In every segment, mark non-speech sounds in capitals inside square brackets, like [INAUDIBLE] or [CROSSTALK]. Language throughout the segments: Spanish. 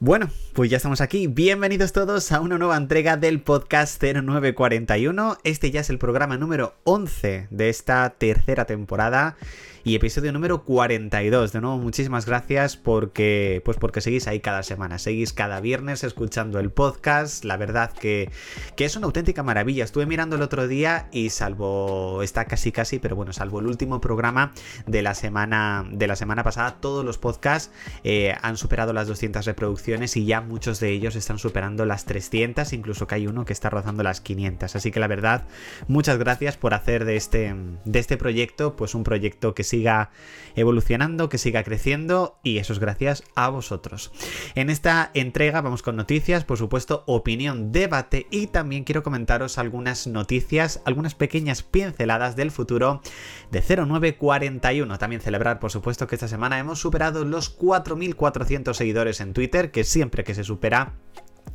Bueno, pues ya estamos aquí. Bienvenidos todos a una nueva entrega del podcast 0941. Este ya es el programa número 11 de esta tercera temporada y episodio número 42. De nuevo, muchísimas gracias porque, pues porque seguís ahí cada semana, seguís cada viernes escuchando el podcast. La verdad que, que es una auténtica maravilla. Estuve mirando el otro día y salvo, está casi casi, pero bueno, salvo el último programa de la semana, de la semana pasada, todos los podcasts eh, han superado las 200 reproducciones y ya muchos de ellos están superando las 300, incluso que hay uno que está rozando las 500. Así que la verdad, muchas gracias por hacer de este, de este proyecto, pues un proyecto que siga evolucionando, que siga creciendo y eso es gracias a vosotros. En esta entrega vamos con noticias, por supuesto, opinión, debate y también quiero comentaros algunas noticias, algunas pequeñas pinceladas del futuro de 0941. También celebrar, por supuesto, que esta semana hemos superado los 4.400 seguidores en Twitter, que siempre que se supera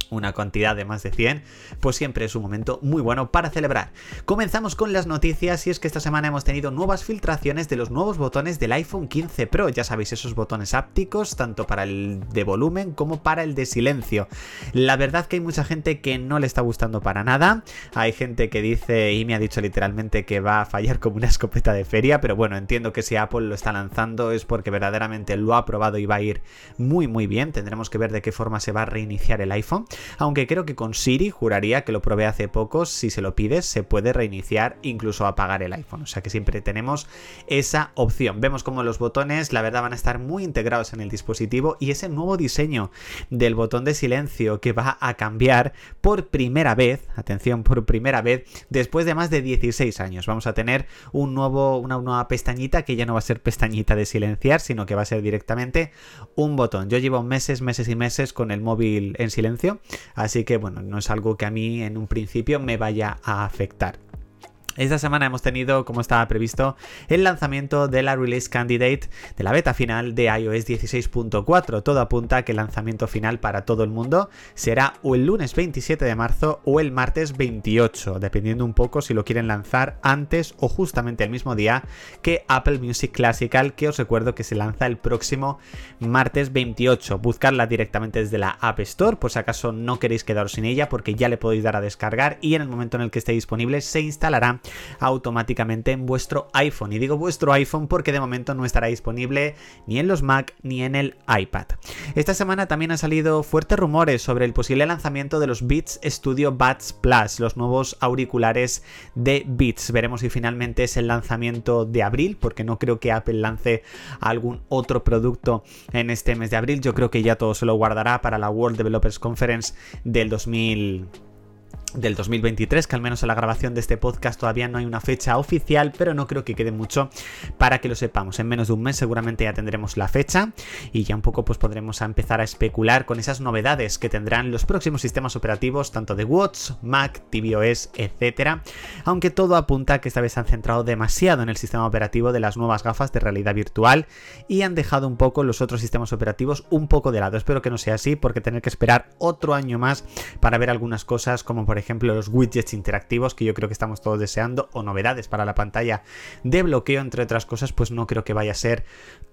una cantidad de más de 100, pues siempre es un momento muy bueno para celebrar. Comenzamos con las noticias y es que esta semana hemos tenido nuevas filtraciones de los nuevos botones del iPhone 15 Pro, ya sabéis esos botones ápticos, tanto para el de volumen como para el de silencio. La verdad que hay mucha gente que no le está gustando para nada, hay gente que dice y me ha dicho literalmente que va a fallar como una escopeta de feria, pero bueno, entiendo que si Apple lo está lanzando es porque verdaderamente lo ha probado y va a ir muy muy bien, tendremos que ver de qué forma se va a reiniciar el iPhone aunque creo que con Siri juraría que lo probé hace poco, si se lo pides se puede reiniciar, incluso apagar el iPhone, o sea que siempre tenemos esa opción. Vemos como los botones, la verdad, van a estar muy integrados en el dispositivo y ese nuevo diseño del botón de silencio que va a cambiar por primera vez, atención, por primera vez, después de más de 16 años. Vamos a tener un nuevo, una nueva pestañita que ya no va a ser pestañita de silenciar, sino que va a ser directamente un botón. Yo llevo meses, meses y meses con el móvil en silencio Así que bueno, no es algo que a mí en un principio me vaya a afectar. Esta semana hemos tenido, como estaba previsto, el lanzamiento de la Release Candidate de la beta final de iOS 16.4. Todo apunta a que el lanzamiento final para todo el mundo será o el lunes 27 de marzo o el martes 28, dependiendo un poco si lo quieren lanzar antes o justamente el mismo día que Apple Music Classical, que os recuerdo que se lanza el próximo martes 28. Buscarla directamente desde la App Store, por si acaso no queréis quedaros sin ella, porque ya le podéis dar a descargar y en el momento en el que esté disponible se instalará automáticamente en vuestro iPhone. Y digo vuestro iPhone porque de momento no estará disponible ni en los Mac ni en el iPad. Esta semana también han salido fuertes rumores sobre el posible lanzamiento de los Beats Studio Buds Plus, los nuevos auriculares de Beats. Veremos si finalmente es el lanzamiento de abril, porque no creo que Apple lance algún otro producto en este mes de abril. Yo creo que ya todo se lo guardará para la World Developers Conference del 2000 del 2023, que al menos en la grabación de este podcast todavía no hay una fecha oficial, pero no creo que quede mucho para que lo sepamos. En menos de un mes seguramente ya tendremos la fecha y ya un poco pues podremos empezar a especular con esas novedades que tendrán los próximos sistemas operativos tanto de Watch, Mac, tvOS, etcétera. Aunque todo apunta que esta vez se han centrado demasiado en el sistema operativo de las nuevas gafas de realidad virtual y han dejado un poco los otros sistemas operativos un poco de lado. Espero que no sea así porque tener que esperar otro año más para ver algunas cosas como por ejemplo ejemplo los widgets interactivos que yo creo que estamos todos deseando o novedades para la pantalla de bloqueo entre otras cosas pues no creo que vaya a ser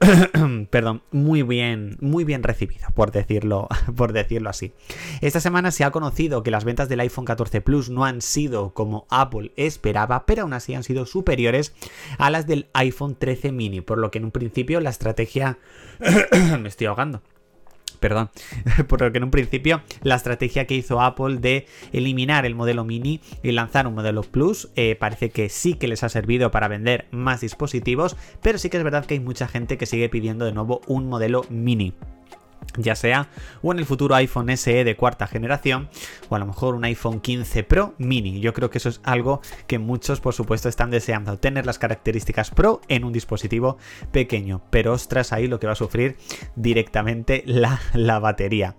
[COUGHS] perdón muy bien muy bien recibido por decirlo [LAUGHS] por decirlo así. Esta semana se ha conocido que las ventas del iPhone 14 Plus no han sido como Apple esperaba pero aún así han sido superiores a las del iPhone 13 mini por lo que en un principio la estrategia [COUGHS] me estoy ahogando perdón, [LAUGHS] por lo que en un principio la estrategia que hizo Apple de eliminar el modelo mini y lanzar un modelo Plus eh, parece que sí que les ha servido para vender más dispositivos, pero sí que es verdad que hay mucha gente que sigue pidiendo de nuevo un modelo mini ya sea o en el futuro iPhone SE de cuarta generación o a lo mejor un iPhone 15 Pro mini. Yo creo que eso es algo que muchos por supuesto están deseando, tener las características Pro en un dispositivo pequeño, pero ostras ahí lo que va a sufrir directamente la, la batería.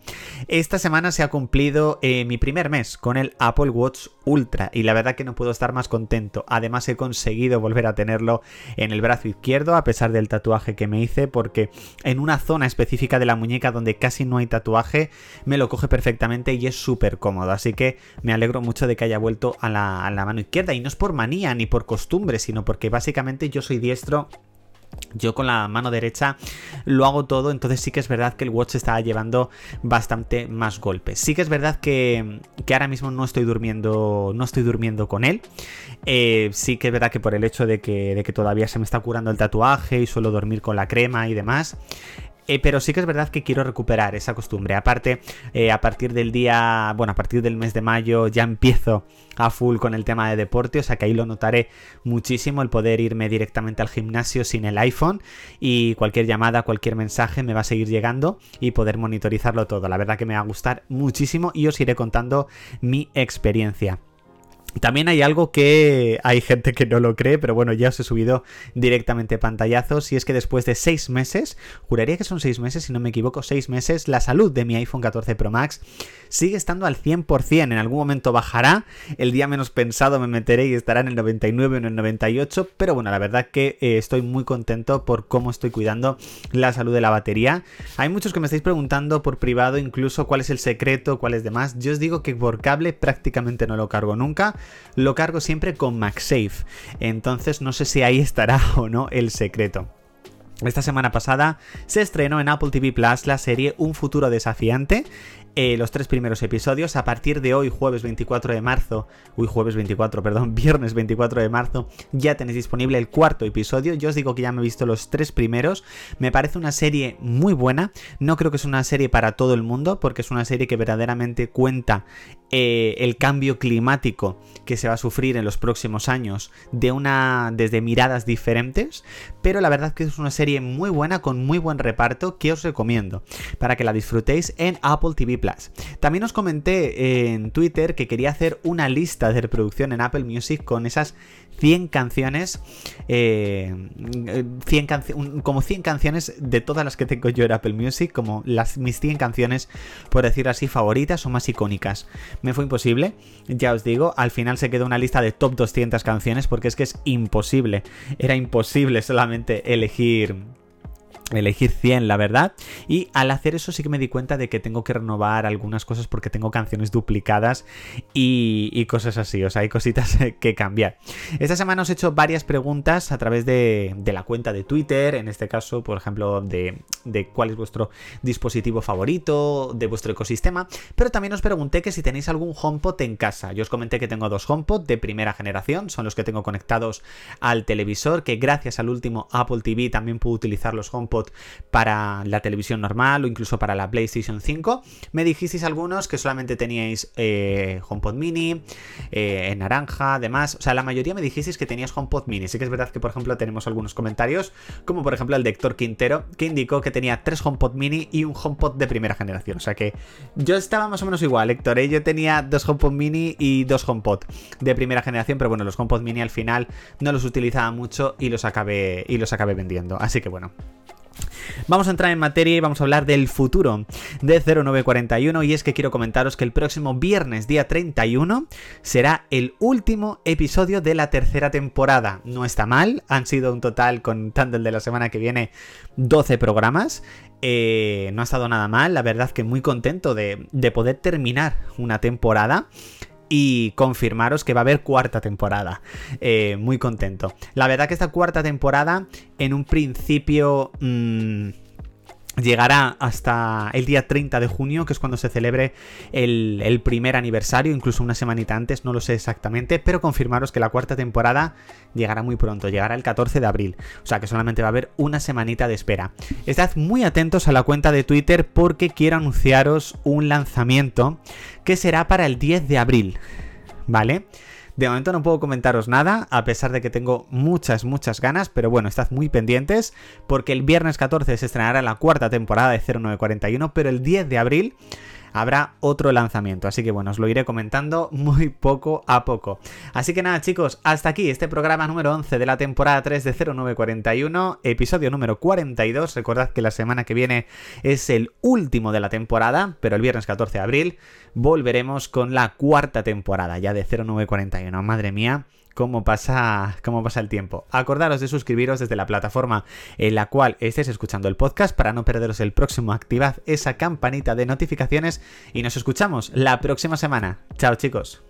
Esta semana se ha cumplido eh, mi primer mes con el Apple Watch Ultra y la verdad que no puedo estar más contento. Además he conseguido volver a tenerlo en el brazo izquierdo a pesar del tatuaje que me hice porque en una zona específica de la muñeca donde casi no hay tatuaje me lo coge perfectamente y es súper cómodo. Así que me alegro mucho de que haya vuelto a la, a la mano izquierda y no es por manía ni por costumbre, sino porque básicamente yo soy diestro Yo con la mano derecha lo hago todo, entonces sí que es verdad que el watch está llevando bastante más golpes. Sí que es verdad que, ahora mismo no estoy durmiendo, no estoy durmiendo con él. Eh, sí que es verdad que por el hecho de que, de que todavía se me está curando el tatuaje y suelo dormir con la crema y demás, eh, pero sí que es verdad que quiero recuperar esa costumbre. Aparte, eh, a partir del día, bueno, a partir del mes de mayo ya empiezo a full con el tema de deporte, o sea que ahí lo notaré muchísimo el poder irme directamente al gimnasio sin el iPhone y cualquier llamada, cualquier mensaje me va a seguir llegando y poder monitorizarlo todo. La verdad que me va a gustar muchísimo y os iré contando mi experiencia. También hay algo que hay gente que no lo cree, pero bueno, ya os he subido directamente pantallazos. Y es que después de seis meses, juraría que son seis meses, si no me equivoco, seis meses, la salud de mi iPhone 14 Pro Max sigue estando al 100%. En algún momento bajará, el día menos pensado me meteré y estará en el 99 o en el 98. Pero bueno, la verdad que eh, estoy muy contento por cómo estoy cuidando la salud de la batería. Hay muchos que me estáis preguntando por privado, incluso cuál es el secreto, cuál es demás. Yo os digo que por cable prácticamente no lo cargo nunca lo cargo siempre con MagSafe. Entonces no sé si ahí estará [LAUGHS] o no el secreto. Esta semana pasada se estrenó en Apple TV Plus la serie Un futuro desafiante, eh, los tres primeros episodios. A partir de hoy, jueves 24 de marzo, uy, jueves 24, perdón, [LAUGHS] viernes 24 de marzo, ya tenéis disponible el cuarto episodio. Yo os digo que ya me he visto los tres primeros. Me parece una serie muy buena. No creo que es una serie para todo el mundo, porque es una serie que verdaderamente cuenta eh, el cambio climático que se va a sufrir en los próximos años de una desde miradas diferentes, pero la verdad que es una serie muy buena con muy buen reparto que os recomiendo para que la disfrutéis en Apple TV También os comenté en Twitter que quería hacer una lista de reproducción en Apple Music con esas 100 canciones, eh, 100 como 100 canciones de todas las que tengo yo en Apple Music, como las, mis 100 canciones, por decir así, favoritas o más icónicas. Me fue imposible, ya os digo, al final se quedó una lista de top 200 canciones porque es que es imposible, era imposible solamente elegir elegir 100, la verdad. Y al hacer eso sí que me di cuenta de que tengo que renovar algunas cosas porque tengo canciones duplicadas y, cosas así. O sea, hay cositas [LAUGHS] que cambiar. Esta semana os he hecho varias preguntas a través de, la cuenta de Twitter. En este caso, por ejemplo, de, de, cuál es vuestro dispositivo favorito, de vuestro ecosistema. Pero también os pregunté que si tenéis algún HomePod en casa. Yo os comenté que tengo dos HomePod de primera generación. Son los que tengo conectados al televisor. Que gracias al último Apple TV también puedo utilizar los HomePod para la televisión normal o incluso para la PlayStation 5. Me dijisteis algunos que solamente teníais eh, HomePod mini, eh, en naranja, además. O sea, la mayoría me dijisteis que tenías HomePod mini. Sí que es verdad que, por ejemplo, tenemos algunos comentarios, como por ejemplo el de Héctor Quintero, que indicó que tenía tres HomePod mini y un HomePod de primera generación. O sea que yo estaba más o menos igual, Héctor. ¿eh? Yo tenía dos HomePod mini y dos HomePod de primera generación, pero bueno, los HomePod mini al final no los utilizaba mucho y los acabé, y los acabé vendiendo. Así que bueno. Vamos a entrar en materia y vamos a hablar del futuro de 0941 y es que quiero comentaros que el próximo viernes día 31 será el último episodio de la tercera temporada. No está mal, han sido un total contando el de la semana que viene 12 programas. Eh, no ha estado nada mal, la verdad que muy contento de, de poder terminar una temporada y confirmaros que va a haber cuarta temporada. Eh, muy contento. La verdad que esta cuarta temporada en un principio... Mm, llegará hasta el día 30 de junio, que es cuando se celebre el, primer aniversario, incluso una semanita antes, no lo sé exactamente, pero confirmaros que la cuarta temporada llegará muy pronto, llegará el 14 de abril, o sea que solamente va a haber una semanita de espera. Estad muy atentos a la cuenta de Twitter porque quiero anunciaros un lanzamiento que será para el 10 de abril, ¿vale? De momento no puedo comentaros nada, a pesar de que tengo muchas, muchas ganas, pero bueno, estad muy pendientes, porque el viernes 14 se estrenará la cuarta temporada de 0941, pero el 10 de abril habrá otro lanzamiento. Así que bueno, os lo iré comentando muy poco a poco. Así que nada chicos, hasta aquí este programa número 11 de la temporada 3 de 0941, episodio número 42. Recordad que la semana que viene es el último de la temporada, pero el viernes 14 de abril volveremos con la cuarta temporada ya de 0941. Madre mía cómo pasa, cómo pasa el tiempo. Acordaros de suscribiros desde la plataforma en la cual estés escuchando el podcast para no perderos el próximo. Activad esa campanita de notificaciones y nos escuchamos la próxima semana. Chao chicos.